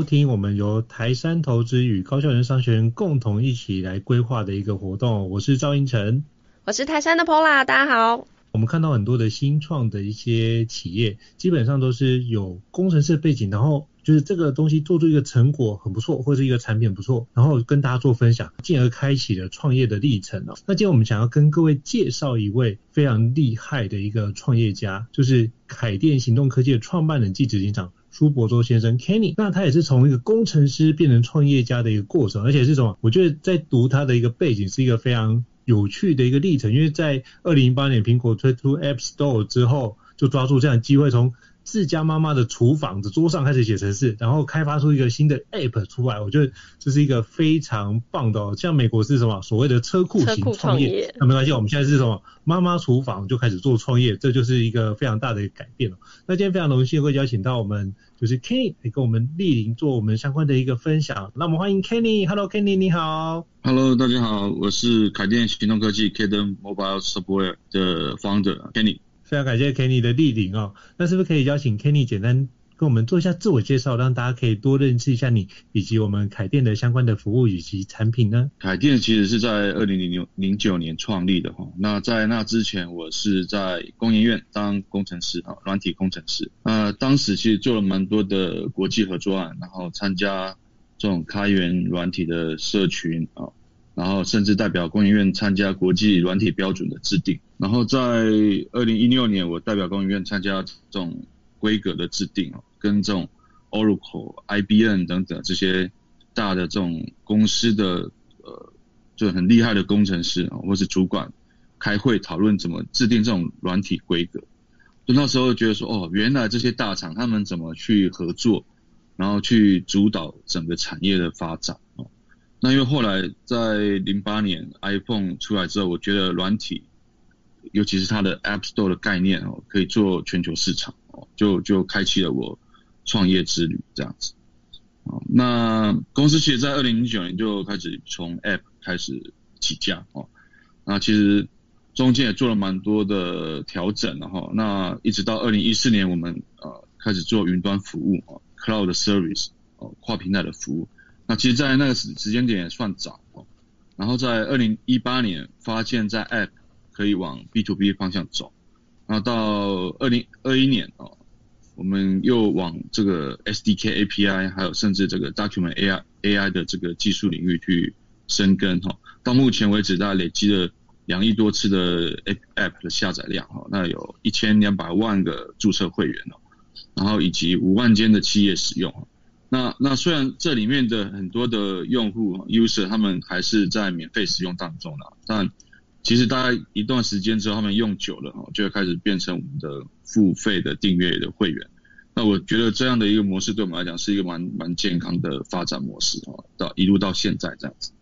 收听我们由台山投资与高校人商学院共同一起来规划的一个活动，我是赵英成，我是台山的 Pola，大家好。我们看到很多的新创的一些企业，基本上都是有工程师背景，然后就是这个东西做出一个成果很不错，或者是一个产品不错，然后跟大家做分享，进而开启了创业的历程。那今天我们想要跟各位介绍一位非常厉害的一个创业家，就是凯电行动科技的创办人暨执行长。苏博州先生 Kenny，那他也是从一个工程师变成创业家的一个过程，而且是什么？我觉得在读他的一个背景是一个非常有趣的一个历程，因为在二零零八年苹果推出 App Store 之后，就抓住这样机会从。自家妈妈的厨房的桌上开始写程式，然后开发出一个新的 App 出来，我觉得这是一个非常棒的哦。像美国是什么所谓的车库型创业，那没关系，我们现在是什么妈妈厨房就开始做创业，这就是一个非常大的改变了。那今天非常荣幸会邀请到我们就是 Kenny 来跟我们莅临做我们相关的一个分享。那我们欢迎 Kenny，Hello Kenny，你好。Hello，大家好，我是凯电行动科技 Cadence Mobile Software 的 Founder Kenny。非常感谢 Kenny 的莅临哦，那是不是可以邀请 Kenny 简单跟我们做一下自我介绍，让大家可以多认识一下你以及我们凯电的相关的服务以及产品呢？凯电其实是在二零零六零九年创立的哈，那在那之前我是在工研院当工程师啊，软体工程师，呃，当时其实做了蛮多的国际合作案，然后参加这种开源软体的社群啊。然后甚至代表工研院参加国际软体标准的制定，然后在二零一六年，我代表工研院参加这种规格的制定哦，跟这种 Oracle、IBM 等等这些大的这种公司的呃，就很厉害的工程师啊，或是主管开会讨论怎么制定这种软体规格。就那时候觉得说，哦，原来这些大厂他们怎么去合作，然后去主导整个产业的发展哦。那因为后来在零八年 iPhone 出来之后，我觉得软体，尤其是它的 App Store 的概念哦，可以做全球市场哦，就就开启了我创业之旅这样子。那公司其实，在二零零九年就开始从 App 开始起家哦。那其实中间也做了蛮多的调整了哈。那一直到二零一四年，我们呃开始做云端服务哦，Cloud Service 哦，跨平台的服务。那其实，在那个时时间点也算早哦。然后在二零一八年发现，在 App 可以往 B to B 方向走。然后到二零二一年哦，我们又往这个 SDK API，还有甚至这个 Document AI AI 的这个技术领域去深耕哈。到目前为止，大家累积了两亿多次的 App 的下载量哈。那有一千两百万个注册会员哦，然后以及五万间的企业使用。那那虽然这里面的很多的用户 user 他们还是在免费使用当中的，但其实大概一段时间之后，他们用久了哈，就会开始变成我们的付费的订阅的会员。那我觉得这样的一个模式对我们来讲是一个蛮蛮健康的发展模式哦，到一路到现在这样子。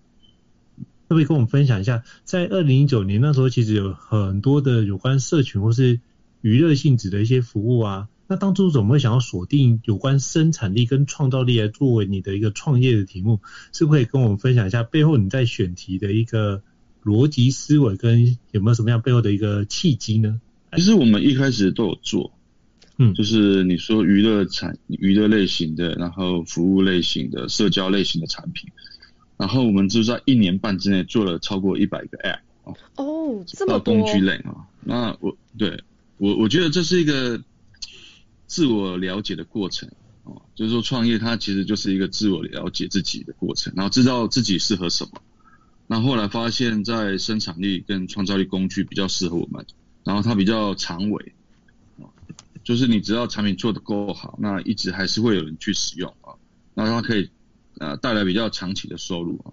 可不可以跟我们分享一下，在二零一九年那时候，其实有很多的有关社群或是娱乐性质的一些服务啊。那当初怎么会想要锁定有关生产力跟创造力来作为你的一个创业的题目？是不是可以跟我们分享一下背后你在选题的一个逻辑思维跟有没有什么样背后的一个契机呢？其实我们一开始都有做，嗯，就是你说娱乐产娱乐类型的，然后服务类型的、社交类型的产品，然后我们就在一年半之内做了超过一百个 App 哦，这么多工具类啊。那我对我我觉得这是一个自我了解的过程哦，就是说创业它其实就是一个自我了解自己的过程，然后知道自己适合什么。那后来发现，在生产力跟创造力工具比较适合我们。然后它比较长尾，就是你只要产品做得够好，那一直还是会有人去使用啊，那它可以呃带来比较长期的收入啊。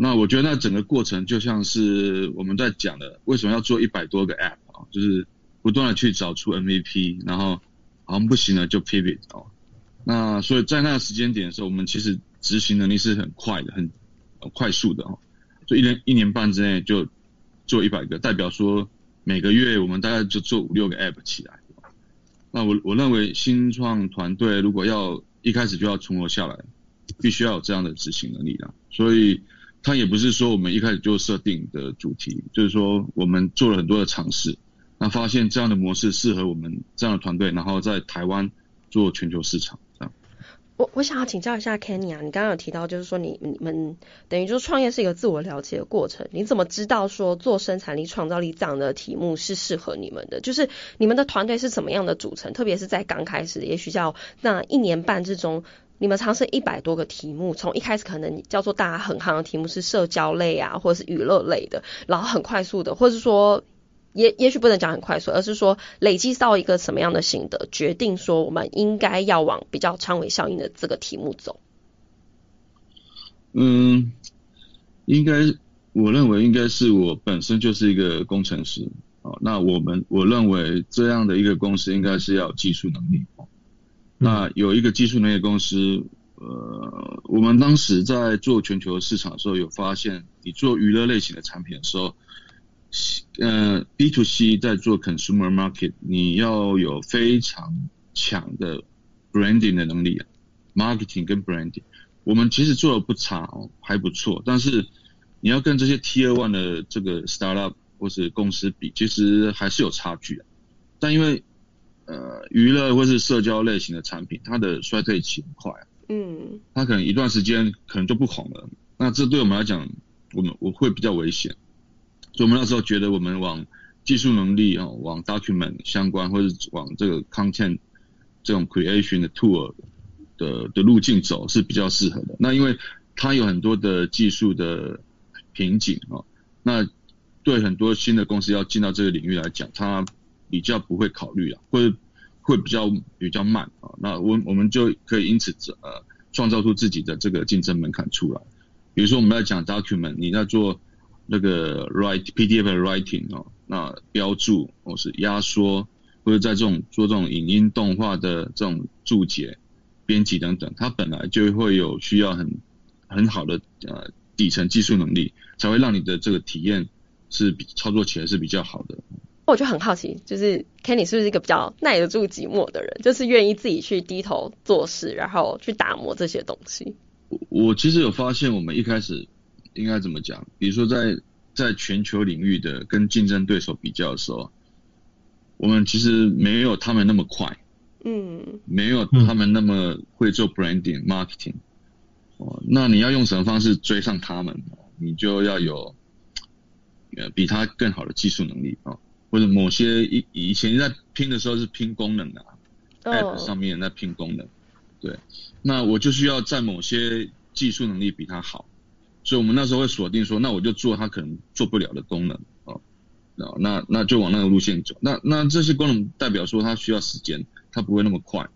那我觉得那整个过程就像是我们在讲的，为什么要做一百多个 App 啊？就是不断的去找出 MVP，然后好像不行了就 Pivot 哦。那所以在那个时间点的时候，我们其实执行能力是很快的，很快速的哦，就一年一年半之内就做一百个，代表说。每个月我们大概就做五六个 App 起来，那我我认为新创团队如果要一开始就要存活下来，必须要有这样的执行能力的。所以它也不是说我们一开始就设定的主题，就是说我们做了很多的尝试，那发现这样的模式适合我们这样的团队，然后在台湾做全球市场。我我想要请教一下 Kenny 啊，你刚刚有提到就是说你你们等于就是创业是一个自我了解的过程，你怎么知道说做生产力创造力这样的题目是适合你们的？就是你们的团队是怎么样的组成？特别是在刚开始，也许叫那一年半之中，你们尝试一百多个题目，从一开始可能叫做大家很夯的题目是社交类啊，或者是娱乐类的，然后很快速的，或者是说。也也许不能讲很快速，而是说累积到一个什么样的心得，决定说我们应该要往比较长尾效应的这个题目走。嗯，应该我认为应该是我本身就是一个工程师啊，那我们我认为这样的一个公司应该是要有技术能力。那有一个技术能力的公司，呃，我们当时在做全球市场的时候，有发现你做娱乐类型的产品的时候。呃，B to C 在做 consumer market，你要有非常强的 branding 的能力啊，marketing 跟 branding，我们其实做的不差哦，还不错。但是你要跟这些 Tier One 的这个 startup 或是公司比，其实还是有差距的。但因为呃娱乐或是社交类型的产品，它的衰退期很快，嗯，它可能一段时间可能就不红了。那这对我们来讲，我们我会比较危险。所以我们那时候觉得，我们往技术能力啊，往 document 相关，或者往这个 content 这种 creation 的 tool 的的路径走是比较适合的。那因为它有很多的技术的瓶颈啊，那对很多新的公司要进到这个领域来讲，它比较不会考虑啊，会会比较比较慢啊。那我我们就可以因此呃创造出自己的这个竞争门槛出来。比如说我们在讲 document，你在做。那个 write PDF 的 writing 哦，那标注或是压缩，或者在这种做这种影音动画的这种注解、编辑等等，它本来就会有需要很很好的呃底层技术能力，才会让你的这个体验是比操作起来是比较好的。我就很好奇，就是 Kenny 是不是一个比较耐得住寂寞的人，就是愿意自己去低头做事，然后去打磨这些东西？我我其实有发现，我们一开始。应该怎么讲？比如说在，在在全球领域的跟竞争对手比较的时候，我们其实没有他们那么快，嗯，没有他们那么会做 branding marketing。哦，那你要用什么方式追上他们？你就要有呃比他更好的技术能力啊，或者某些以以前在拼的时候是拼功能的啊，app 上面在拼功能，对，那我就需要在某些技术能力比他好。所以，我们那时候会锁定说，那我就做他可能做不了的功能啊，那那就往那个路线走。那那这些功能代表说，它需要时间，它不会那么快。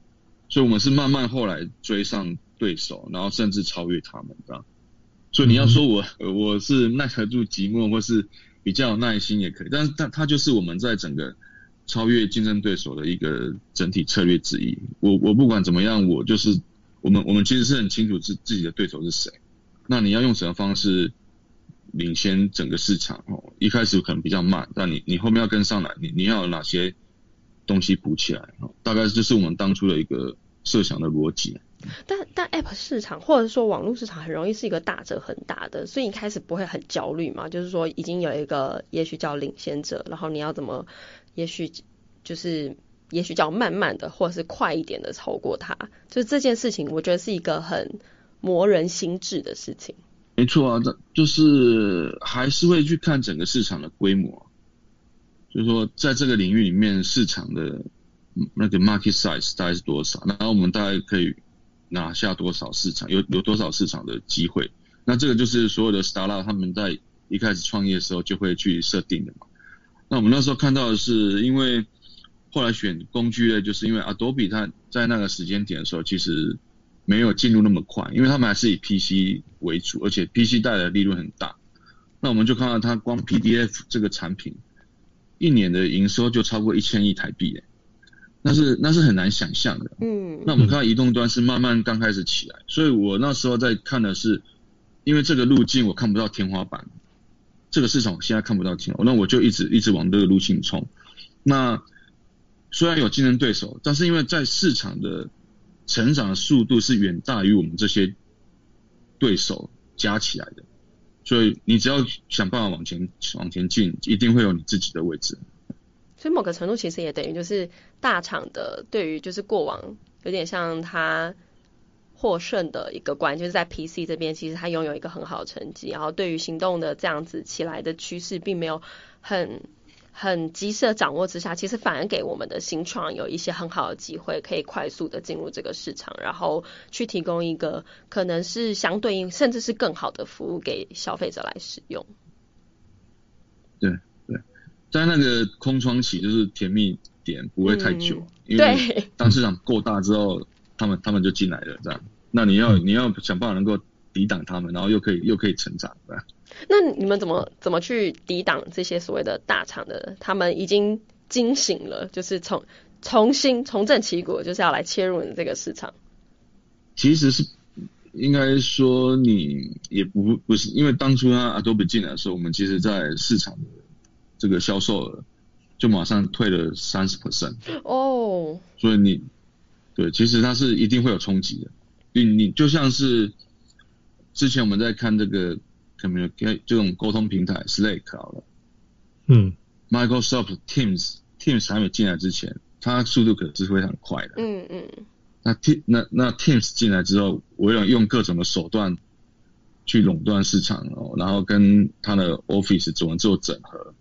所以，我们是慢慢后来追上对手，然后甚至超越他们的。所以，你要说我我是耐得住寂寞，或是比较有耐心也可以，但是它它就是我们在整个超越竞争对手的一个整体策略之一。我我不管怎么样，我就是我们我们其实是很清楚自自己的对手是谁。那你要用什么方式领先整个市场？哦，一开始可能比较慢，但你你后面要跟上来，你你要有哪些东西补起来哦？大概就是我们当初的一个设想的逻辑。但但 App 市场或者说网络市场很容易是一个大者很大的，所以你开始不会很焦虑嘛？就是说已经有一个也许叫领先者，然后你要怎么，也许就是也许叫慢慢的或者是快一点的超过它，就是这件事情，我觉得是一个很磨人心智的事情。没错啊，这就是还是会去看整个市场的规模，就是说在这个领域里面市场的那个 market size 大概是多少，然后我们大概可以。拿下多少市场，有有多少市场的机会？那这个就是所有的 startup 他们在一开始创业的时候就会去设定的嘛。那我们那时候看到的是，因为后来选工具类，就是因为 Adobe 它在那个时间点的时候，其实没有进入那么快，因为他们还是以 PC 为主，而且 PC 带来的利润很大。那我们就看到它光 PDF 这个产品一年的营收就超过一千亿台币诶。那是那是很难想象的，嗯，那我们看到移动端是慢慢刚开始起来，所以我那时候在看的是，因为这个路径我看不到天花板，这个市场我现在看不到天花板，那我就一直一直往这个路径冲。那虽然有竞争对手，但是因为在市场的成长的速度是远大于我们这些对手加起来的，所以你只要想办法往前往前进，一定会有你自己的位置。所以某个程度其实也等于就是大厂的对于就是过往有点像他获胜的一个关，就是在 PC 这边其实他拥有一个很好的成绩，然后对于行动的这样子起来的趋势并没有很很及时的掌握之下，其实反而给我们的新创有一些很好的机会，可以快速的进入这个市场，然后去提供一个可能是相对应甚至是更好的服务给消费者来使用。对对。在那个空窗期，就是甜蜜点不会太久，嗯、因为当市场够大之后，他们他们就进来了，这样。那你要你要想办法能够抵挡他们，然后又可以又可以成长，对吧？那你们怎么怎么去抵挡这些所谓的大厂的？他们已经惊醒了，就是重重新重振旗鼓，就是要来切入你这个市场。其实是应该说你也不不是，因为当初他 Adobe 进来的时候，我们其实在市场的。这个销售额就马上退了三十 percent 哦，所以你对，其实它是一定会有冲击的。你你就像是之前我们在看这个 communicate 这种沟通平台 Slack 好了，嗯，Microsoft Teams Teams 还没进来之前，它速度可是非常快的。嗯嗯。那 T 那那 Teams 进来之后，我要用各种的手段去垄断市场哦，然后跟它的 Office 怎么做整合。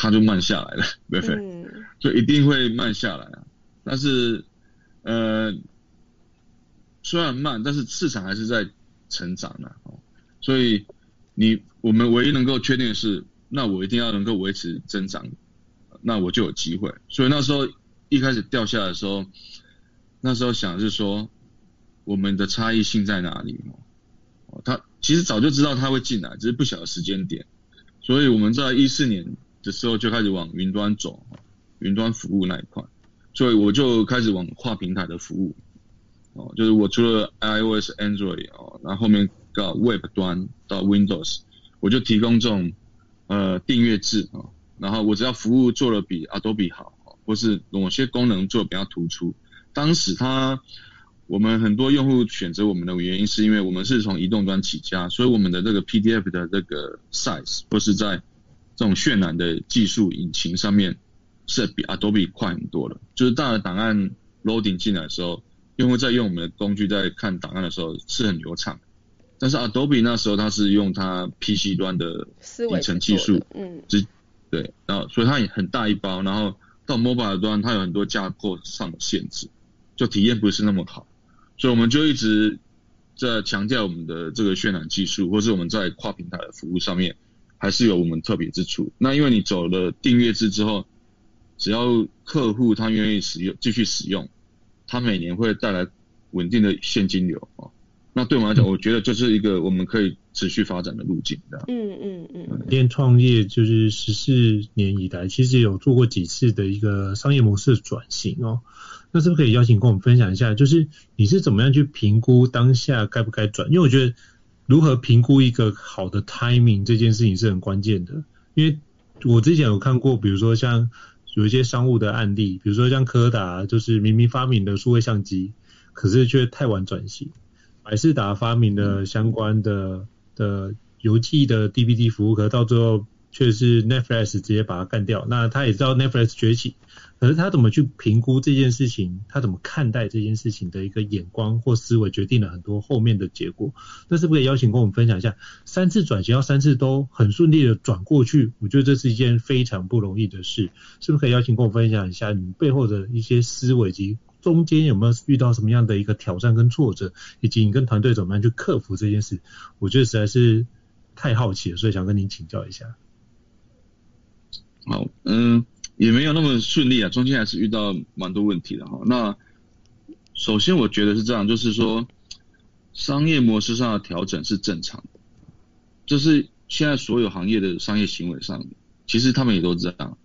它就慢下来了，对不对？嗯，就一定会慢下来啊。但是，呃，虽然慢，但是市场还是在成长的哦。所以，你我们唯一能够确定的是，那我一定要能够维持增长，那我就有机会。所以那时候一开始掉下来的时候，那时候想的是说，我们的差异性在哪里？哦，他其实早就知道他会进来，只是不晓得时间点。所以我们在一四年。的时候就开始往云端走，云端服务那一块，所以我就开始往跨平台的服务，哦，就是我除了 iOS、Android 哦，然后后面到 Web 端到 Windows，我就提供这种呃订阅制啊，然后我只要服务做的比 Adobe 好，或是某些功能做的比较突出，当时他我们很多用户选择我们的原因是因为我们是从移动端起家，所以我们的这个 PDF 的这个 size 或是在这种渲染的技术引擎上面是比 Adobe 快很多的，就是当档案 loading 进来的时候，用户在用我们的工具在看档案的时候是很流畅。但是 Adobe 那时候它是用它 PC 端的底层技术，嗯，对，然后所以它也很大一包，然后到 mobile 端它有很多架构上的限制，就体验不是那么好。所以我们就一直在强调我们的这个渲染技术，或是我们在跨平台的服务上面。还是有我们特别之处。那因为你走了订阅制之后，只要客户他愿意使用，继续使用，他每年会带来稳定的现金流啊。那对我们来讲，我觉得这是一个我们可以持续发展的路径。嗯嗯嗯。练创业就是十四年以来，其实有做过几次的一个商业模式转型哦。那是不是可以邀请跟我们分享一下，就是你是怎么样去评估当下该不该转？因为我觉得。如何评估一个好的 timing 这件事情是很关键的，因为我之前有看过，比如说像有一些商务的案例，比如说像柯达，就是明明发明的数位相机，可是却太晚转型。百视达发明了相关的的游记的 DVD 服务，可到最后却是 Netflix 直接把它干掉。那他也知道 Netflix 崛起。可是他怎么去评估这件事情？他怎么看待这件事情的一个眼光或思维，决定了很多后面的结果。那是不是可以邀请跟我们分享一下，三次转型要三次都很顺利的转过去？我觉得这是一件非常不容易的事。是不是可以邀请跟我分享一下你背后的一些思维及中间有没有遇到什么样的一个挑战跟挫折，以及你跟团队怎么样去克服这件事？我觉得实在是太好奇了，所以想跟您请教一下。好，嗯。也没有那么顺利啊，中间还是遇到蛮多问题的哈。那首先我觉得是这样，就是说商业模式上的调整是正常的，就是现在所有行业的商业行为上，其实他们也都这样。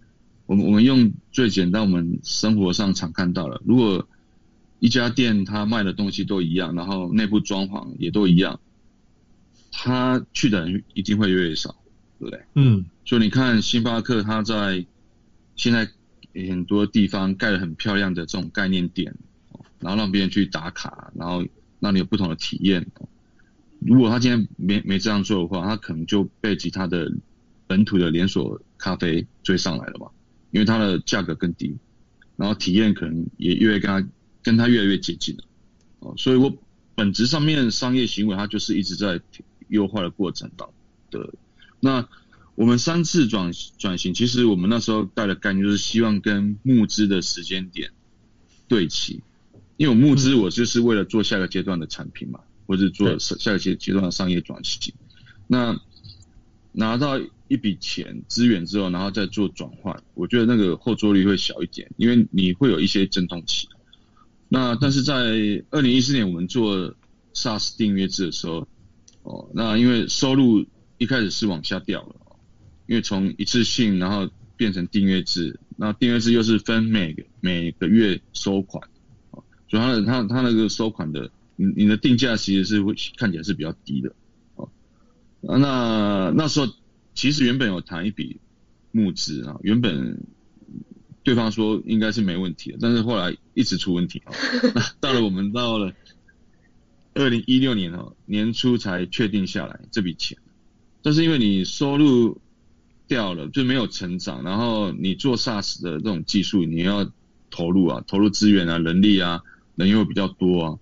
我们我们用最简单，我们生活上常看到了，如果一家店他卖的东西都一样，然后内部装潢也都一样，他去的人一定会越来越少，对不对？嗯。所以你看星巴克，他在现在很多地方盖了很漂亮的这种概念店，然后让别人去打卡，然后让你有不同的体验。如果他今天没没这样做的话，他可能就被其他的本土的连锁咖啡追上来了嘛，因为它的价格更低，然后体验可能也越跟它跟它越来越接近了。哦，所以我本质上面商业行为它就是一直在优化的过程当中的那。我们三次转转型，其实我们那时候带的概念就是希望跟募资的时间点对齐，因为我募资我就是为了做下个阶段的产品嘛，或者做下个阶阶段的商业转型。那拿到一笔钱资源之后，然后再做转换，我觉得那个后坐力会小一点，因为你会有一些阵痛期。那但是在二零一四年我们做 SaaS 订阅制的时候，哦，那因为收入一开始是往下掉了。因为从一次性然后变成订阅制，那订阅制又是分每个每个月收款，啊，所以它的它它那个收款的，你你的定价其实是会看起来是比较低的，哦，那那时候其实原本有谈一笔募资啊，原本对方说应该是没问题的，但是后来一直出问题啊，那到了我们到了二零一六年哦年初才确定下来这笔钱，但是因为你收入。掉了就没有成长，然后你做 SaaS 的这种技术，你要投入啊，投入资源啊，人力啊，人又比较多啊，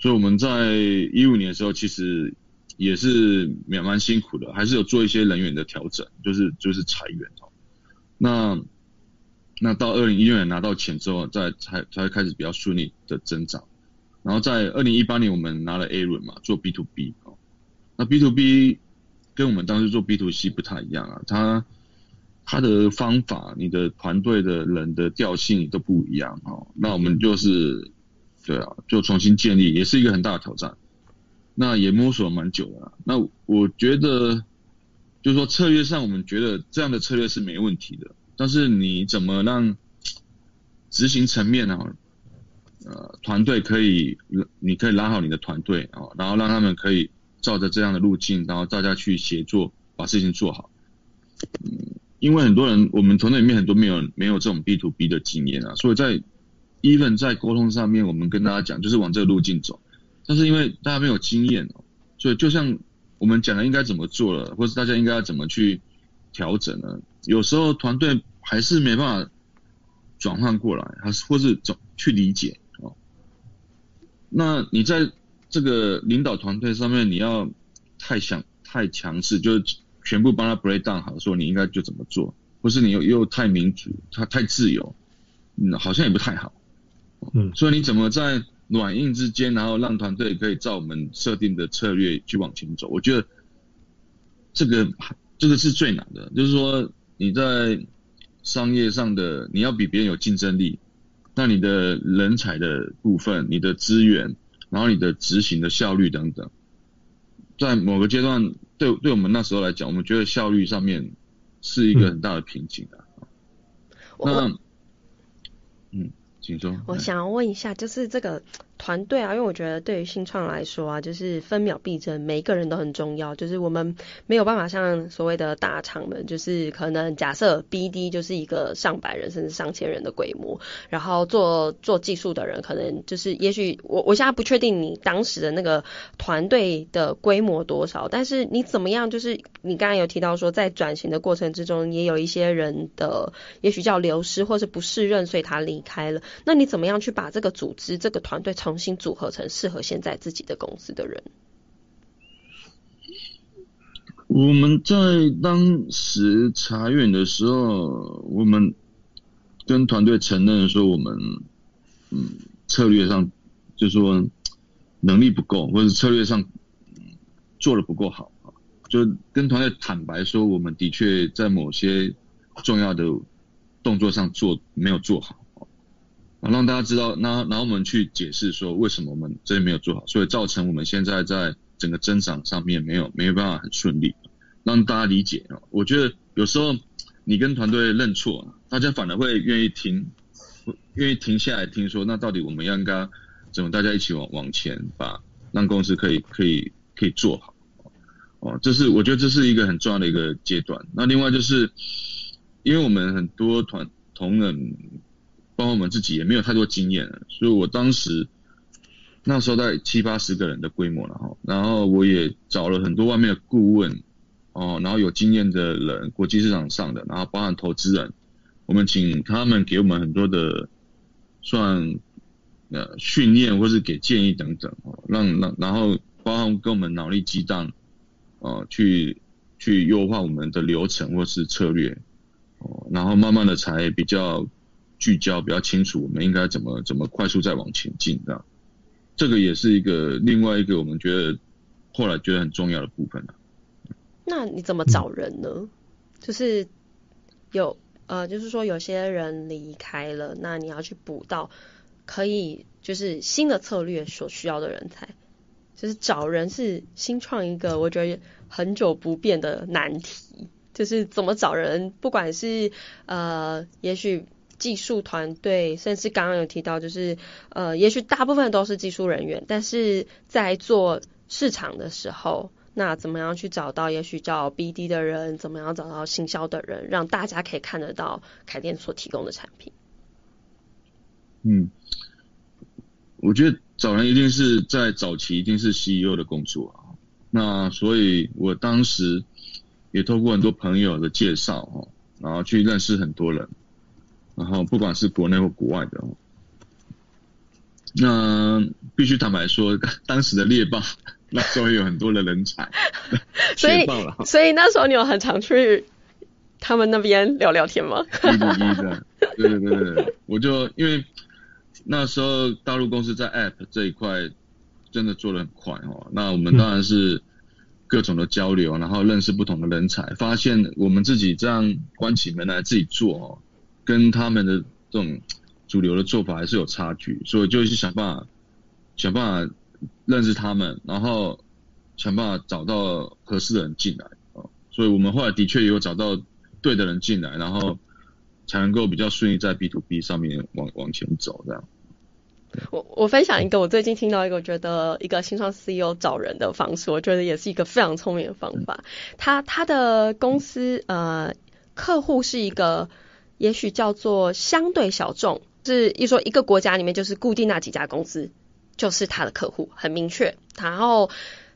所以我们在一五年的时候，其实也是蛮蛮辛苦的，还是有做一些人员的调整，就是就是裁员哦。那那到二零一六年拿到钱之后，再才才开始比较顺利的增长，然后在二零一八年我们拿了 A 轮嘛，做 B to B 哦，那 B to B。跟我们当时做 B to C 不太一样啊，他他的方法、你的团队的人的调性都不一样哦。那我们就是对啊，就重新建立，也是一个很大的挑战。那也摸索蛮久了。那我觉得，就是说策略上，我们觉得这样的策略是没问题的。但是你怎么让执行层面呢？呃，团队可以，你可以拉好你的团队啊，然后让他们可以。照着这样的路径，然后大家去协作，把事情做好。嗯，因为很多人，我们团队里面很多没有没有这种 B to B 的经验啊，所以在 even 在沟通上面，我们跟大家讲就是往这个路径走。但是因为大家没有经验哦，所以就像我们讲的应该怎么做了，或是大家应该要怎么去调整呢？有时候团队还是没办法转换过来，还是或是怎去理解哦。那你在。这个领导团队上面，你要太想太强势，就是全部帮他 break down 好，说你应该就怎么做，或是你又又太民主，他太自由，嗯，好像也不太好，嗯，所以你怎么在软硬之间，然后让团队可以照我们设定的策略去往前走？我觉得这个这个是最难的，就是说你在商业上的你要比别人有竞争力，那你的人才的部分，你的资源。然后你的执行的效率等等，在某个阶段，对对我们那时候来讲，我们觉得效率上面是一个很大的瓶颈啊。嗯、那，嗯，我想要问一下，就是这个团队啊，因为我觉得对于新创来说啊，就是分秒必争，每一个人都很重要。就是我们没有办法像所谓的大厂们，就是可能假设 BD 就是一个上百人甚至上千人的规模，然后做做技术的人可能就是，也许我我现在不确定你当时的那个团队的规模多少，但是你怎么样？就是你刚刚有提到说，在转型的过程之中，也有一些人的也许叫流失或是不适任，所以他离开了。那你怎么样去把这个组织、这个团队重新组合成适合现在自己的公司的人？我们在当时裁员的时候，我们跟团队承认说，我们嗯策略上就是说能力不够，或者策略上做得不够好，就跟团队坦白说，我们的确在某些重要的动作上做没有做好。让大家知道，那然后我们去解释说，为什么我们这里没有做好，所以造成我们现在在整个增长上面没有没有办法很顺利，让大家理解啊。我觉得有时候你跟团队认错，大家反而会愿意听，愿意停下来听说，那到底我们应该怎么大家一起往往前，把让公司可以可以可以做好。哦，这是我觉得这是一个很重要的一个阶段。那另外就是，因为我们很多团同仁。包括我们自己也没有太多经验，所以我当时那时候在七八十个人的规模然后，然后我也找了很多外面的顾问哦，然后有经验的人，国际市场上的，然后包含投资人，我们请他们给我们很多的算呃训练或是给建议等等哦，让让然后包含跟我们脑力激荡哦，去去优化我们的流程或是策略哦，然后慢慢的才比较。聚焦比较清楚，我们应该怎么怎么快速再往前进，这样，这个也是一个另外一个我们觉得后来觉得很重要的部分。那你怎么找人呢？就是有呃，就是说有些人离开了，那你要去补到可以就是新的策略所需要的人才，就是找人是新创一个我觉得很久不变的难题，就是怎么找人，不管是呃，也许。技术团队，甚至刚刚有提到，就是呃，也许大部分都是技术人员，但是在做市场的时候，那怎么样去找到也许叫 BD 的人，怎么样找到行销的人，让大家可以看得到凯电所提供的产品？嗯，我觉得找人一定是在早期一定是 CEO 的工作啊，那所以我当时也透过很多朋友的介绍哦，然后去认识很多人。然后不管是国内或国外的，那必须坦白说，当时的猎豹那时候有很多的人才，所以所以那时候你有很常去他们那边聊聊天吗？一对一的，对对对对，我就因为那时候大陆公司在 App 这一块真的做的很快哦，那我们当然是各种的交流，然后认识不同的人才，发现我们自己这样关起门来自己做哦。跟他们的这种主流的做法还是有差距，所以就去想办法，想办法认识他们，然后想办法找到合适的人进来啊。所以我们后来的确也有找到对的人进来，然后才能够比较顺利在 B to B 上面往往前走这样。我我分享一个我最近听到一个我觉得一个新创 CEO 找人的方式，我觉得也是一个非常聪明的方法。他他的公司呃客户是一个。也许叫做相对小众，是一说一个国家里面就是固定那几家公司，就是他的客户，很明确。然后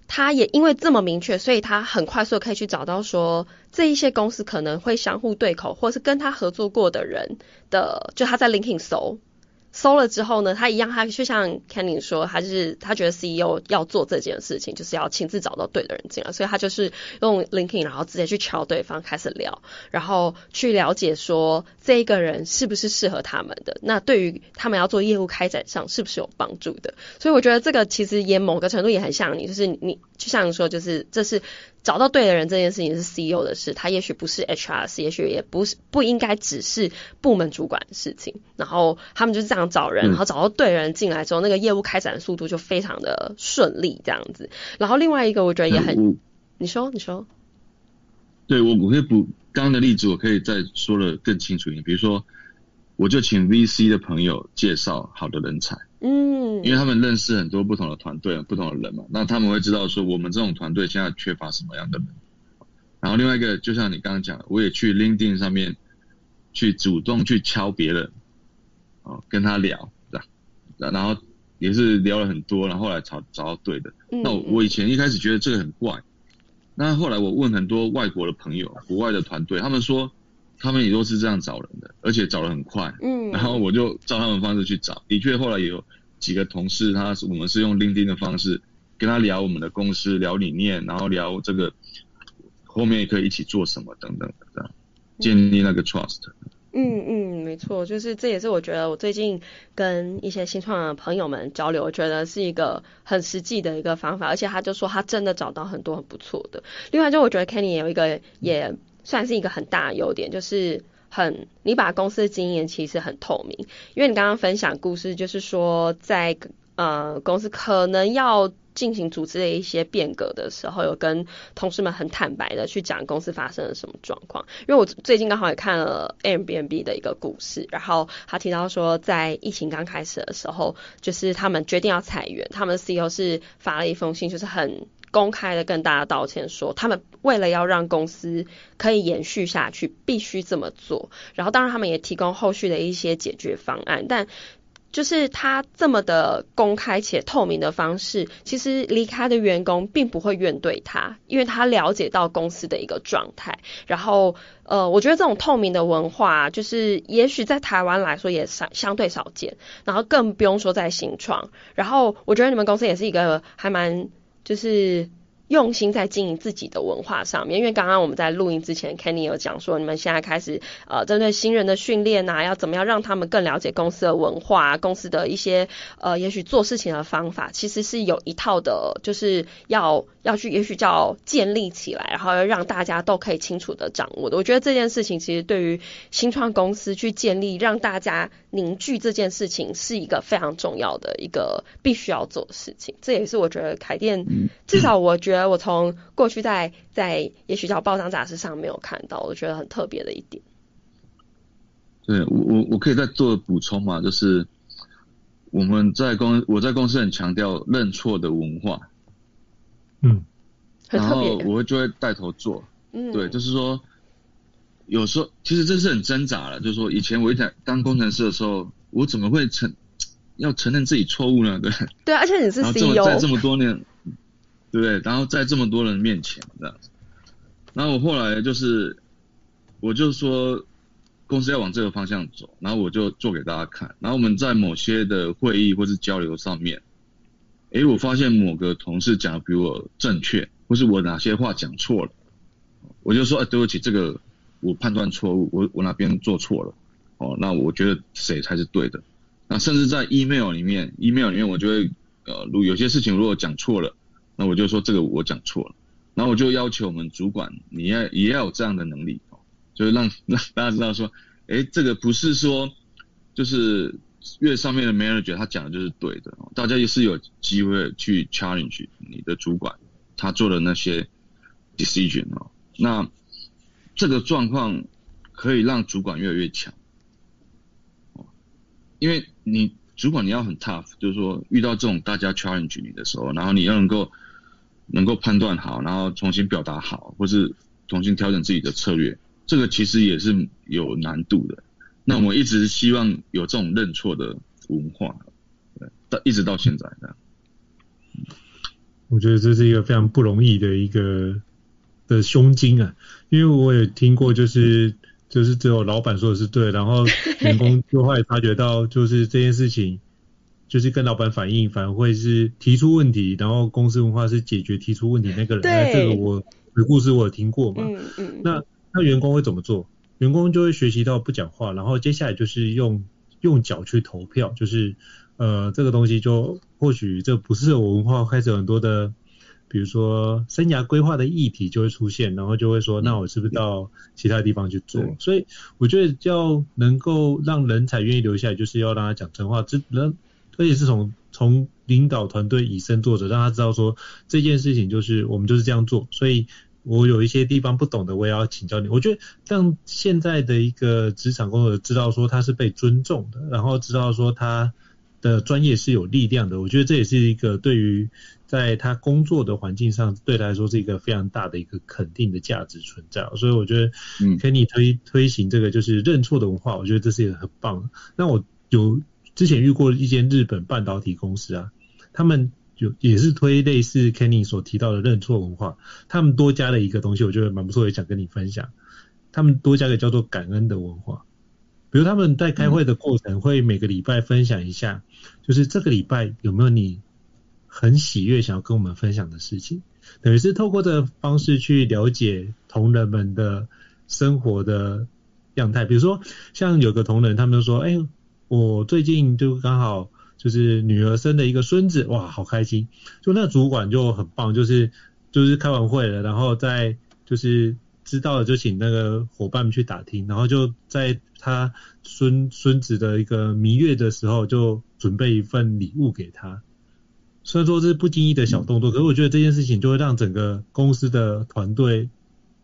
他也因为这么明确，所以他很快速可以去找到说这一些公司可能会相互对口，或是跟他合作过的人的，就他在 LinkedIn 搜。搜了之后呢，他一样，他就像 Kenny 说，他是他觉得 CEO 要做这件事情，就是要亲自找到对的人进来，所以他就是用 LinkedIn，然后直接去敲对方开始聊，然后去了解说这一个人是不是适合他们的，那对于他们要做业务开展上是不是有帮助的？所以我觉得这个其实也某个程度也很像你，就是你就像说，就是这是。找到对的人这件事情是 CEO 的事，他也许不是 HR，也许也不是不应该只是部门主管的事情。然后他们就是这样找人，然后找到对的人进来之后，那个业务开展的速度就非常的顺利，这样子。然后另外一个我觉得也很，你说你说，对我我可以补刚刚的例子，我可以再说的更清楚一点。比如说，我就请 VC 的朋友介绍好的人才，嗯，因为他们认识很多不同的团队、不同的人嘛，那他们会知道说我们这种团队现在缺乏什么样的人。然后另外一个，就像你刚刚讲的，我也去 LinkedIn 上面去主动去敲别人，哦，跟他聊，对吧？然后也是聊了很多，然后后来找找到对的。那我我以前一开始觉得这个很怪，那后来我问很多外国的朋友、国外的团队，他们说他们也都是这样找人的，而且找的很快。嗯，然后我就照他们方式去找，的确后来也有几个同事，他我们是用 LinkedIn 的方式跟他聊我们的公司、聊理念，然后聊这个。后面也可以一起做什么等等的，这样建立那个 trust。嗯嗯，没错，就是这也是我觉得我最近跟一些新创的朋友们交流，我觉得是一个很实际的一个方法，而且他就说他真的找到很多很不错的。另外就我觉得 Kenny 也有一个也算是一个很大的优点，就是很你把公司的经验其实很透明，因为你刚刚分享故事，就是说在呃公司可能要。进行组织的一些变革的时候，有跟同事们很坦白的去讲公司发生了什么状况。因为我最近刚好也看了 Airbnb 的一个故事，然后他提到说，在疫情刚开始的时候，就是他们决定要裁员，他们 CEO 是发了一封信，就是很公开的跟大家道歉，说他们为了要让公司可以延续下去，必须这么做。然后当然他们也提供后续的一些解决方案，但。就是他这么的公开且透明的方式，其实离开的员工并不会怨怼他，因为他了解到公司的一个状态。然后，呃，我觉得这种透明的文化，就是也许在台湾来说也相相对少见，然后更不用说在新创。然后，我觉得你们公司也是一个还蛮就是。用心在经营自己的文化上面，因为刚刚我们在录音之前，Kenny 有讲说，你们现在开始呃针对新人的训练呐，要怎么样让他们更了解公司的文化，公司的一些呃也许做事情的方法，其实是有一套的，就是要要去也许叫建立起来，然后要让大家都可以清楚的掌握的。我觉得这件事情其实对于新创公司去建立让大家凝聚这件事情，是一个非常重要的一个必须要做的事情。这也是我觉得凯店至少我觉得。我从过去在在也许叫报章杂志上没有看到，我觉得很特别的一点。对，我我我可以再做补充嘛，就是我们在公我在公司很强调认错的文化，嗯，然后我会就会带头做，嗯，对，就是说有时候其实这是很挣扎了，就是说以前我一当工程师的时候，我怎么会承要承认自己错误呢？对，对，而且你是 CEO，在这么多年。对不对？然后在这么多人面前这样子，然后我后来就是，我就说公司要往这个方向走，然后我就做给大家看。然后我们在某些的会议或是交流上面，诶，我发现某个同事讲的比我正确，或是我哪些话讲错了，我就说，哎，对不起，这个我判断错误，我我哪边做错了，哦，那我觉得谁才是对的。那甚至在 email 里面，email 里面我就会，呃，如有些事情如果讲错了。那我就说这个我讲错了，然后我就要求我们主管，你要也要有这样的能力，哦就是让让大家知道说，哎，这个不是说就是越上面的 manager 他讲的就是对的，大家也是有机会去 challenge 你的主管他做的那些 decision 哦，那这个状况可以让主管越来越强，因为你主管你要很 tough，就是说遇到这种大家 challenge 你的时候，然后你要能够。能够判断好，然后重新表达好，或是重新调整自己的策略，这个其实也是有难度的。那我们一直希望有这种认错的文化，对，到一直到现在这样。我觉得这是一个非常不容易的一个的胸襟啊，因为我也听过，就是就是只有老板说的是对，然后员工 就会察觉到，就是这件事情。就是跟老板反映，反而会是提出问题，然后公司文化是解决提出问题那个人。对，这个我的故事我有听过嘛。嗯嗯。那那员工会怎么做？员工就会学习到不讲话，然后接下来就是用用脚去投票，就是呃这个东西就或许这不是我文化，开始有很多的，比如说生涯规划的议题就会出现，然后就会说，那我是不是到其他地方去做？嗯、所以我觉得要能够让人才愿意留下来，就是要让他讲真话，只能。而且是从从领导团队以身作则，让他知道说这件事情就是我们就是这样做，所以我有一些地方不懂的，我也要请教你。我觉得让现在的一个职场工作者知道说他是被尊重的，然后知道说他的专业是有力量的。我觉得这也是一个对于在他工作的环境上，对他来说是一个非常大的一个肯定的价值存在。所以我觉得，嗯，跟你推推行这个就是认错的文化，我觉得这是一个很棒。那我有之前遇过一间日本半导体公司啊，他们就也是推类似 Kenny 所提到的认错文化，他们多加了一个东西，我觉得蛮不错，也想跟你分享。他们多加个叫做感恩的文化，比如他们在开会的过程会每个礼拜分享一下，就是这个礼拜有没有你很喜悦想要跟我们分享的事情，等于是透过这个方式去了解同仁们的生活的样态。比如说像有个同仁，他们就说：“哎，我最近就刚好就是女儿生的一个孙子，哇，好开心！”就那主管就很棒，就是就是开完会了，然后再就是。知道了就请那个伙伴们去打听，然后就在他孙孙子的一个弥月的时候，就准备一份礼物给他。虽然说这是不经意的小动作，可是我觉得这件事情就会让整个公司的团队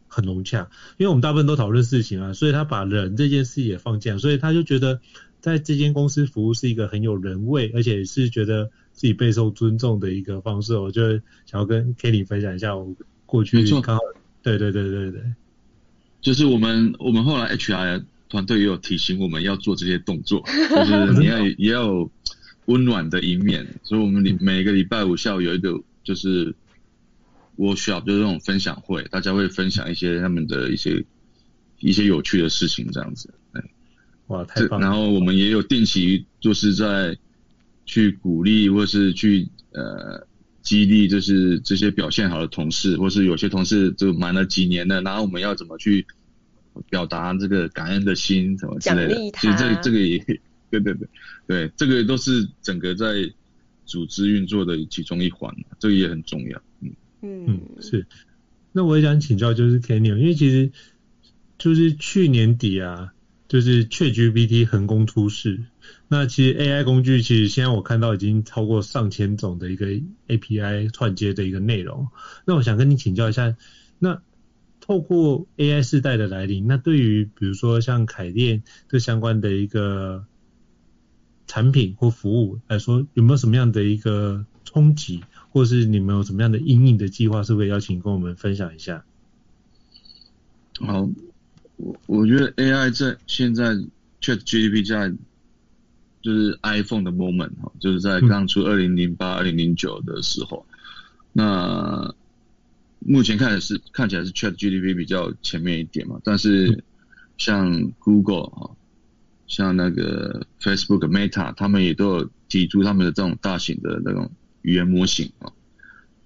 很融洽。因为我们大部分都讨论事情啊，所以他把人这件事也放进来，所以他就觉得在这间公司服务是一个很有人味，而且是觉得自己备受尊重的一个方式。我就想要跟 Kenny 分享一下我过去刚好。对对对对对，就是我们我们后来 HR 团队也有提醒我们要做这些动作，就是 你要也要有温暖的一面，所以我们每个礼拜五下午有一个就是 workshop，就是那种分享会，大家会分享一些他们的一些一些有趣的事情这样子。哇，太棒了！然后我们也有定期就是在去鼓励或是去呃。激励就是这些表现好的同事，或是有些同事就满了几年了，然后我们要怎么去表达这个感恩的心，什么之类的。其实这这个也对对对对，这个都是整个在组织运作的其中一环，这个也很重要。嗯嗯是。那我也想请教，就是 Kenny，因为其实就是去年底啊。就是 ChatGPT 横空出世，那其实 AI 工具其实现在我看到已经超过上千种的一个 API 串接的一个内容。那我想跟你请教一下，那透过 AI 世代的来临，那对于比如说像凯链这相关的一个产品或服务来说，有没有什么样的一个冲击，或是你们有什么样的因应的计划，是不是邀请跟我们分享一下？好。我我觉得 AI 在现在 ChatGPT 在就是 iPhone 的 moment 哈，就是在刚出二零零八、二零零九的时候，那目前看的是看起来是 ChatGPT 比较前面一点嘛，但是像 Google 哈，像那个 Facebook、Meta，他们也都有提出他们的这种大型的那种语言模型啊，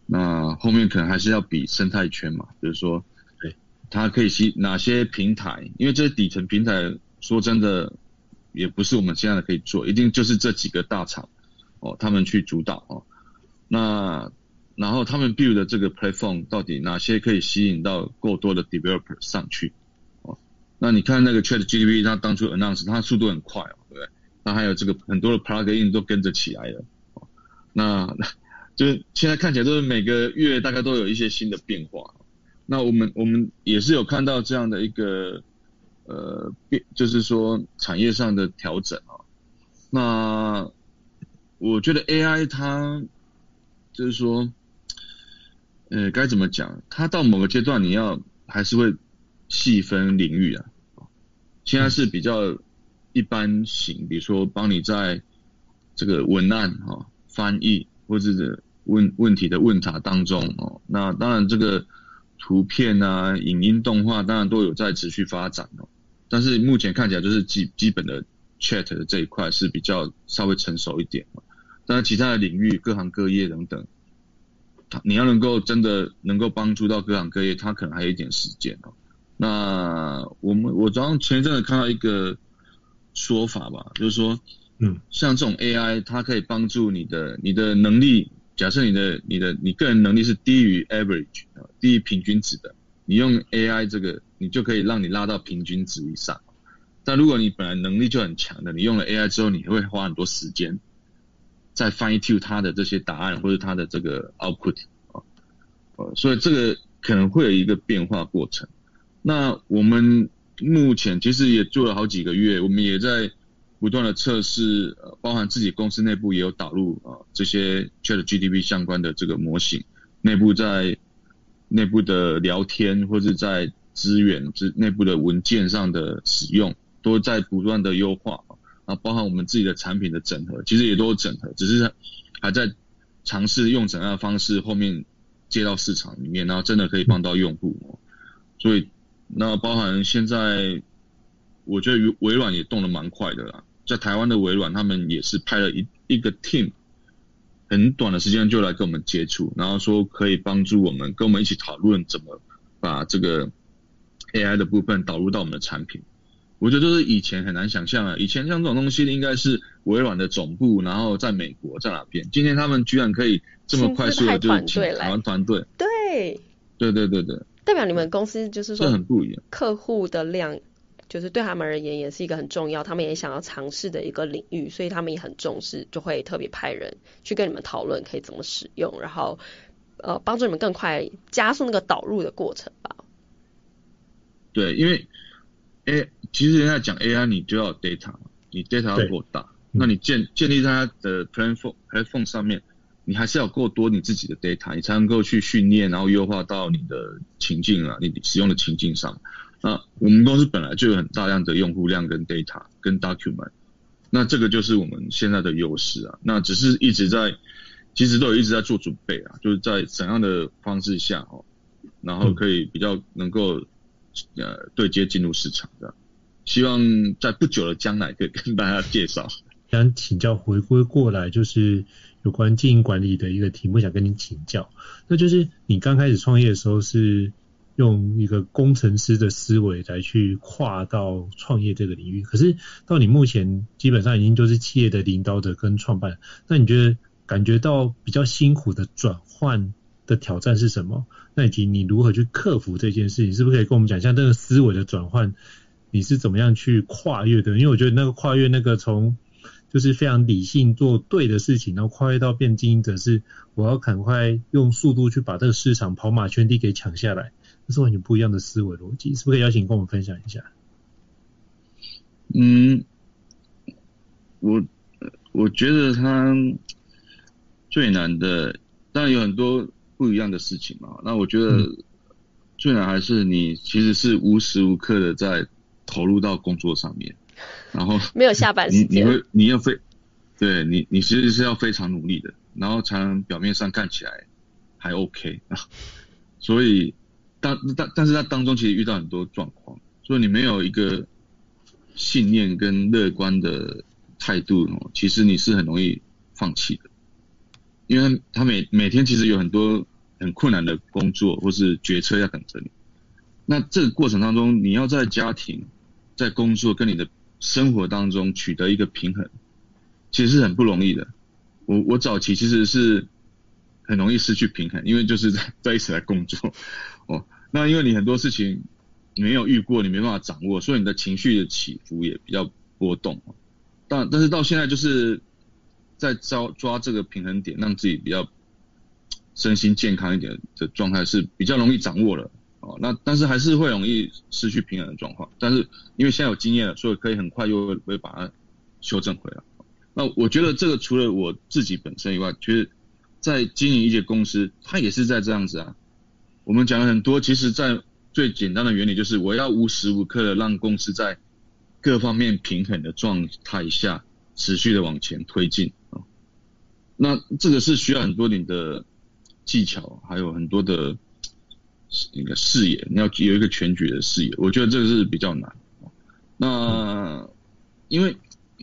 那后面可能还是要比生态圈嘛，比如说。它可以吸哪些平台？因为这些底层平台，说真的，也不是我们现在可以做，一定就是这几个大厂哦，他们去主导哦。那然后他们 build 的这个 platform 到底哪些可以吸引到够多的 developer 上去？哦，那你看那个 ChatGPT，它当初 announce 它速度很快哦，对不对？那还有这个很多的 plugin 都跟着起来了。哦，那 就是现在看起来都是每个月大概都有一些新的变化。那我们我们也是有看到这样的一个呃变，就是说产业上的调整啊。那我觉得 AI 它就是说，呃，该怎么讲？它到某个阶段，你要还是会细分领域啊。现在是比较一般型，比如说帮你在这个文案啊、翻译或者问问题的问答当中哦。那当然这个。图片啊，影音动画当然都有在持续发展哦，但是目前看起来就是基基本的 chat 的这一块是比较稍微成熟一点，但是其他的领域各行各业等等，它你要能够真的能够帮助到各行各业，它可能还有一点时间哦。那我们我早上前一阵子看到一个说法吧，就是说，嗯，像这种 AI 它可以帮助你的你的能力。假设你的你的你个人能力是低于 average 低于平均值的，你用 AI 这个，你就可以让你拉到平均值以上。但如果你本来能力就很强的，你用了 AI 之后，你会花很多时间在 fine tune 它的这些答案或者它的这个 output 啊，呃，所以这个可能会有一个变化过程。那我们目前其实也做了好几个月，我们也在不断的测试，包含自己公司内部也有导入啊、这些 ChatGPT 相关的这个模型，内部在内部的聊天或者在资源、之内部的文件上的使用，都在不断的优化啊，包含我们自己的产品的整合，其实也都有整合，只是还在尝试用怎样的方式后面接到市场里面，然后真的可以帮到用户。所以，那包含现在，我觉得微软也动得蛮快的啦，在台湾的微软，他们也是派了一一个 team，很短的时间就来跟我们接触，然后说可以帮助我们，跟我们一起讨论怎么把这个。AI 的部分导入到我们的产品，我觉得这是以前很难想象啊。以前像这种东西应该是微软的总部，然后在美国在哪边？今天他们居然可以这么快速的就请台湾团队，对，对对对对，代表你们公司就是说这很不一样。客户的量就是对他们而言也是一个很重要，他们也想要尝试的一个领域，所以他们也很重视，就会特别派人去跟你们讨论可以怎么使用，然后呃帮助你们更快加速那个导入的过程吧。对，因为 A 其实人家讲 AI，你就要 data，你 data 要够大，那你建建立在它的 platform platform 上面，你还是要够多你自己的 data，你才能够去训练，然后优化到你的情境啊，你使用的情境上。那我们公司本来就有很大量的用户量跟 data 跟 document，那这个就是我们现在的优势啊。那只是一直在，其实都有一直在做准备啊，就是在怎样的方式下哦，然后可以比较能够。呃，对接进入市场的，希望在不久的将来可以跟大家介绍。想请教回归过来，就是有关经营管理的一个题目，想跟您请教。那就是你刚开始创业的时候，是用一个工程师的思维来去跨到创业这个领域，可是到你目前基本上已经就是企业的领导者跟创办，那你觉得感觉到比较辛苦的转换的挑战是什么？那以及你如何去克服这件事情？是不是可以跟我们讲一下这个思维的转换，你是怎么样去跨越的？因为我觉得那个跨越，那个从就是非常理性做对的事情，然后跨越到变经营者，是我要赶快用速度去把这个市场跑马圈地给抢下来，这是完全不一样的思维逻辑。是不是可以邀请跟我们分享一下？嗯，我我觉得他最难的。当然有很多不一样的事情嘛，那我觉得最难还是你其实是无时无刻的在投入到工作上面，然后没有下班时间，你你会你要非对你你其实是要非常努力的，然后才能表面上看起来还 OK 啊，所以当但但是他当中其实遇到很多状况，所以你没有一个信念跟乐观的态度哦，其实你是很容易放弃的。因为他每每天其实有很多很困难的工作或是决策要等着你，那这个过程当中，你要在家庭、在工作跟你的生活当中取得一个平衡，其实是很不容易的。我我早期其实是很容易失去平衡，因为就是在在一起来工作 哦。那因为你很多事情没有遇过，你没办法掌握，所以你的情绪的起伏也比较波动。但但是到现在就是。在抓抓这个平衡点，让自己比较身心健康一点的状态是比较容易掌握了哦。那但是还是会容易失去平衡的状况。但是因为现在有经验了，所以可以很快又会把它修正回来。那我觉得这个除了我自己本身以外，其实在经营一些公司，它也是在这样子啊。我们讲了很多，其实在最简单的原理就是我要无时无刻的让公司在各方面平衡的状态下持续的往前推进啊。那这个是需要很多你的技巧，还有很多的那个视野，你要有一个全局的视野。我觉得这个是比较难。那因为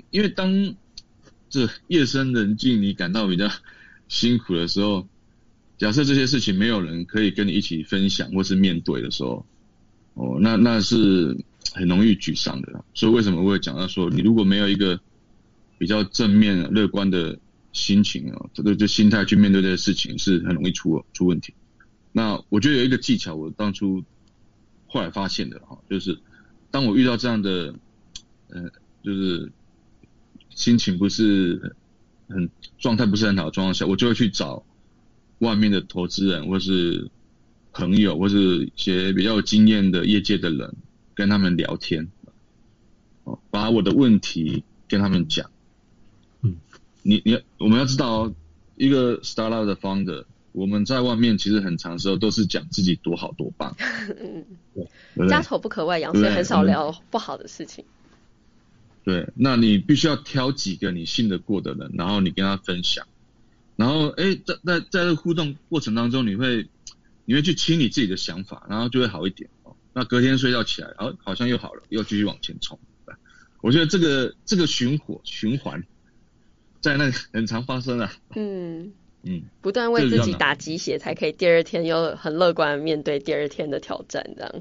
因为当这夜深人静，你感到比较辛苦的时候，假设这些事情没有人可以跟你一起分享或是面对的时候，哦，那那是很容易沮丧的。所以为什么我会讲到说，你如果没有一个比较正面乐观的心情啊，这个就心态去面对这些事情是很容易出出问题。那我觉得有一个技巧，我当初后来发现的哈，就是当我遇到这样的，呃，就是心情不是很状态不是很好的状况下，我就会去找外面的投资人，或是朋友，或是一些比较有经验的业界的人，跟他们聊天，哦，把我的问题。跟他们讲。嗯，你你我们要知道哦，一个 startup 的 founder，我们在外面其实很长时候都是讲自己多好多棒。家丑不可外扬，所以很少聊不好的事情。对，那你必须要挑几个你信得过的人，然后你跟他分享，然后哎，在在在这个互动过程当中，你会你会去清理自己的想法，然后就会好一点哦。那隔天睡觉起来，哦，好像又好了，又继续往前冲。我觉得这个这个循环循环，在那很常发生啊。嗯嗯，不断为自己打鸡血，才可以第二天又很乐观面对第二天的挑战，这样。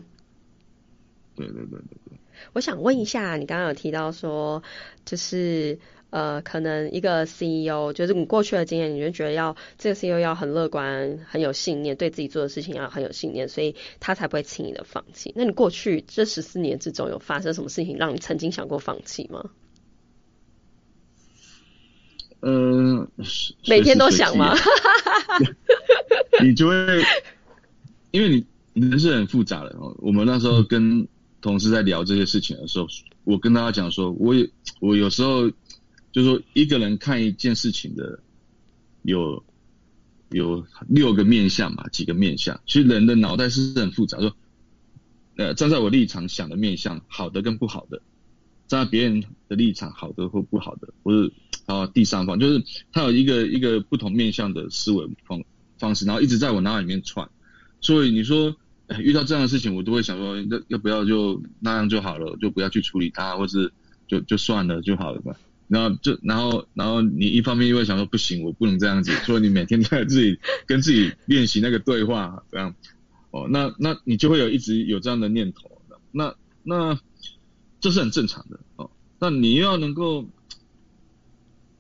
对对对对对。我想问一下，你刚刚有提到说，就是呃，可能一个 CEO，就是你过去的经验，你就觉得要这个 CEO 要很乐观、很有信念，对自己做的事情要很有信念，所以他才不会轻易的放弃。那你过去这十四年之中，有发生什么事情让你曾经想过放弃吗？嗯、呃，每天都想吗？你就会，因为你人是很复杂的哦。我们那时候跟、嗯同事在聊这些事情的时候，我跟大家讲说，我也我有时候就是说一个人看一件事情的有有六个面相嘛，几个面相。其实人的脑袋是很复杂，说呃站在我立场想的面相，好的跟不好的；站在别人的立场，好的或不好的，或是啊第三方，就是他有一个一个不同面向的思维方方式，然后一直在我脑海里面串。所以你说。遇到这样的事情，我都会想说，要要不要就那样就好了，就不要去处理它，或是就就算了就好了吧。然后就然后然后你一方面又会想说，不行，我不能这样子，所以你每天都在自己跟自己练习那个对话，这样哦，那那你就会有一直有这样的念头，那那这是很正常的哦。那你又要能够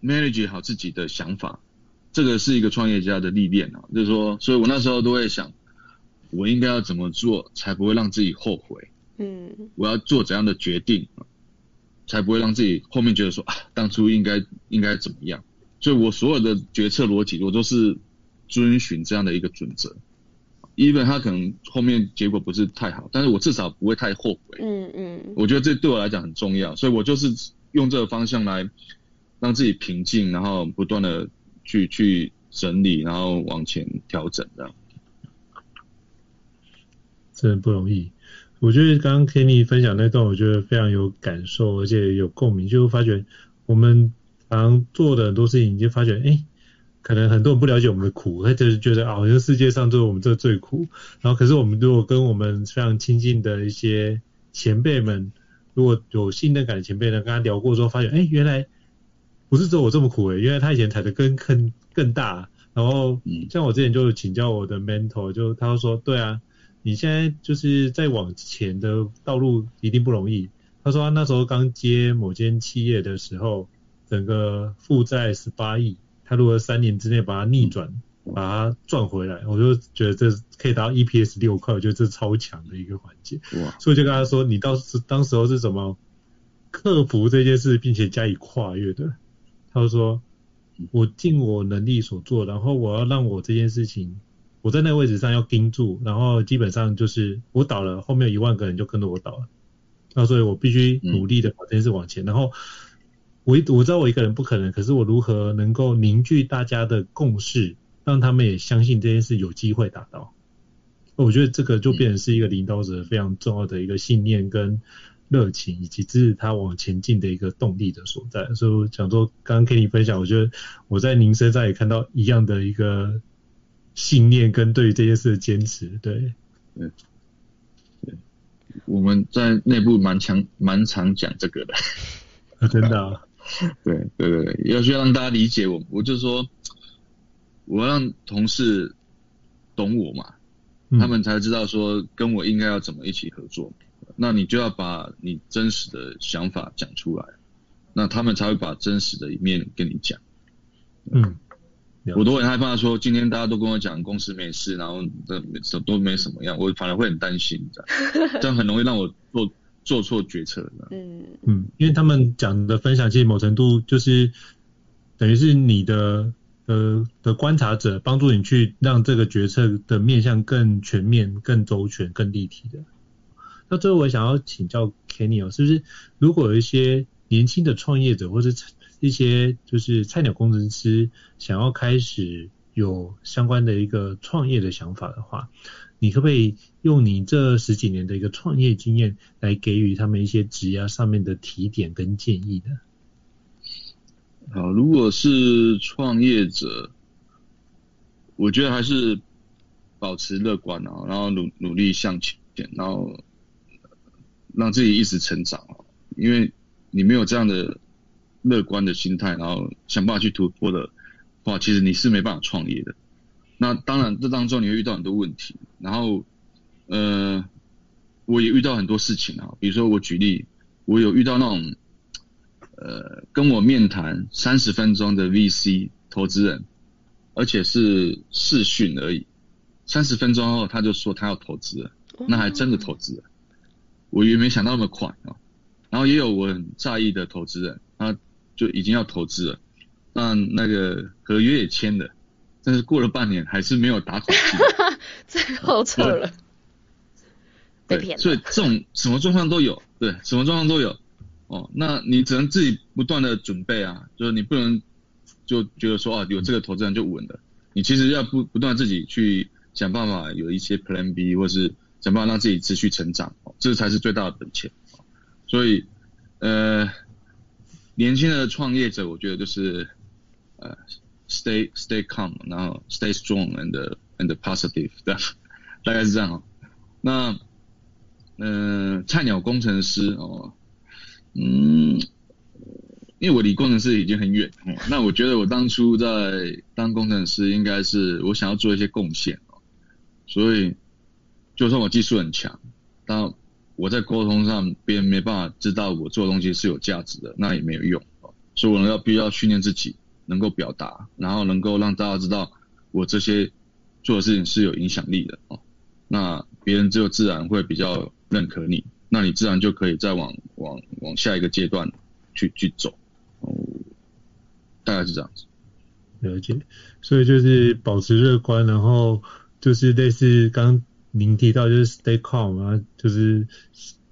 manage 好自己的想法，这个是一个创业家的历练啊，就是说，所以我那时候都会想。我应该要怎么做才不会让自己后悔？嗯，我要做怎样的决定，才不会让自己后面觉得说啊，当初应该应该怎么样？所以我所有的决策逻辑，我都是遵循这样的一个准则。even 他可能后面结果不是太好，但是我至少不会太后悔。嗯嗯，我觉得这对我来讲很重要，所以我就是用这个方向来让自己平静，然后不断的去去整理，然后往前调整这样。真的不容易，我觉得刚刚 Kenny 分享那段，我觉得非常有感受，而且有共鸣。就发觉我们常常做的很多事情，就发觉，哎、欸，可能很多人不了解我们的苦，他就是觉得啊，好像世界上只有我们这最苦。然后，可是我们如果跟我们非常亲近的一些前辈们，如果有信任感的前辈呢，跟他聊过之后，发现，哎、欸，原来不是只有我这么苦诶、欸，原来他以前踩的更坑更大。然后，像我之前就请教我的 mentor，就他说，对啊。你现在就是在往前的道路一定不容易。他说他那时候刚接某间企业的时候，整个负债十八亿，他如果三年之内把它逆转，把它赚回来，我就觉得这可以达到 EPS 六块，我觉得这是超强的一个环节。哇！所以就跟他说，你当时当时候是怎么克服这件事，并且加以跨越的？他就说，我尽我能力所做，然后我要让我这件事情。我在那个位置上要盯住，然后基本上就是我倒了，后面一万个人就跟着我倒了，那所以我必须努力的把这件事往前。然后我我知道我一个人不可能，可是我如何能够凝聚大家的共识，让他们也相信这件事有机会达到？我觉得这个就变成是一个领导者非常重要的一个信念跟热情，以及支持他往前进的一个动力的所在。所以我想说，刚刚跟你分享，我觉得我在您身上也看到一样的一个。信念跟对于这件事的坚持，对，对，对，我们在内部蛮强蛮常讲这个的，真的、啊，对对对对，要需要让大家理解我，我就说，我要让同事懂我嘛，嗯、他们才知道说跟我应该要怎么一起合作，那你就要把你真实的想法讲出来，那他们才会把真实的一面跟你讲，嗯。我都很害怕说，今天大家都跟我讲公司没事，然后这都没什么样，我反而会很担心，这样，这样很容易让我做做错决策。嗯嗯，因为他们讲的分享，其实某程度就是等于是你的呃的观察者，帮助你去让这个决策的面向更全面、更周全、更立体的。那最后我想要请教 Kenny 哦，是不是如果有一些年轻的创业者或者一些就是菜鸟工程师想要开始有相关的一个创业的想法的话，你可不可以用你这十几年的一个创业经验来给予他们一些职业上面的提点跟建议呢？好，如果是创业者，我觉得还是保持乐观啊，然后努努力向前，然后让自己一直成长啊。因为你没有这样的乐观的心态，然后想办法去突破的话，其实你是没办法创业的。那当然，这当中你会遇到很多问题，然后呃，我也遇到很多事情啊，比如说我举例，我有遇到那种。呃，跟我面谈三十分钟的 VC 投资人，而且是视讯而已。三十分钟后他就说他要投资了，那还真的投资了。我也没想到那么快啊。然后也有我很在意的投资人，他就已经要投资了，那那个合约也签了，但是过了半年还是没有打款机，最后撤了，被骗了。所以这种什么状况都有，对，什么状况都有。哦，那你只能自己不断的准备啊，就是你不能就觉得说啊，有这个投资人就稳了，你其实要不不断自己去想办法有一些 Plan B，或是想办法让自己持续成长，哦，这才是最大的本钱。所以，呃，年轻的创业者，我觉得就是呃，stay stay calm，然后 stay strong and and positive，大概是这样哦。那，呃，菜鸟工程师哦。嗯，因为我离工程师已经很远，那我觉得我当初在当工程师，应该是我想要做一些贡献，所以就算我技术很强，但我在沟通上别人没办法知道我做的东西是有价值的，那也没有用，所以我要必须要训练自己能够表达，然后能够让大家知道我这些做的事情是有影响力的哦，那别人就自然会比较认可你。那你自然就可以再往往往下一个阶段去去走，哦，大概是这样子。了解，所以就是保持乐观，然后就是类似刚您提到就是 stay calm 啊，就是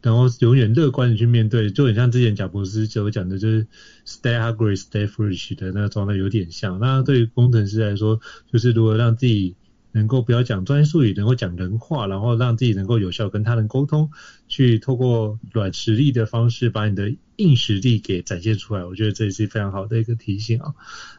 然后永远乐观的去面对，就很像之前贾博士所讲的，就是 stay hungry, stay foolish 的那个状态有点像。那对于工程师来说，就是如何让自己能够不要讲专业术语，能够讲人话，然后让自己能够有效跟他人沟通，去透过软实力的方式把你的硬实力给展现出来。我觉得这也是非常好的一个提醒啊。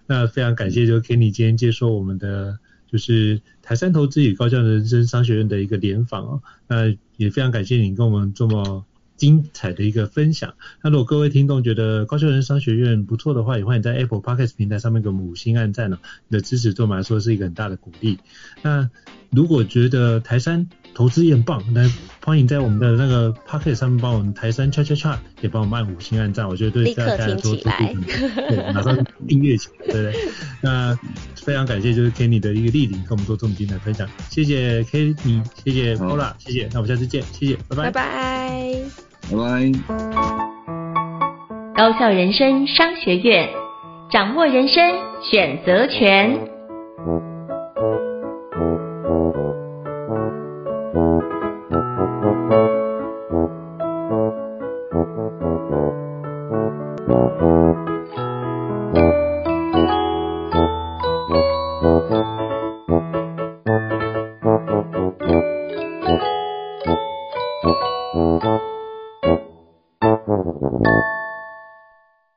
那非常感谢就 Kenny 今天接受我们的就是台山投资与高校人生商学院的一个联访啊。那也非常感谢你跟我们这么。精彩的一个分享。那如果各位听众觉得高校人生商学院不错的话，也欢迎在 Apple Podcast 平台上面给我们五星按赞哦。你的支持对我们来说是一个很大的鼓励。那如果觉得台山投资也很棒，那欢迎在我们的那个 Podcast 上面帮我们台山恰恰恰也帮我们按五星按赞。我觉得对大家来说，对，马上订阅起来，对不对？那非常感谢就是 Kenny 的一个莅临，跟我们做这么精彩分享。谢谢 Kenny，谢谢 Paula，谢谢。那我们下次见，谢谢，拜拜，拜拜。拜拜。高校人生商学院，掌握人生选择权。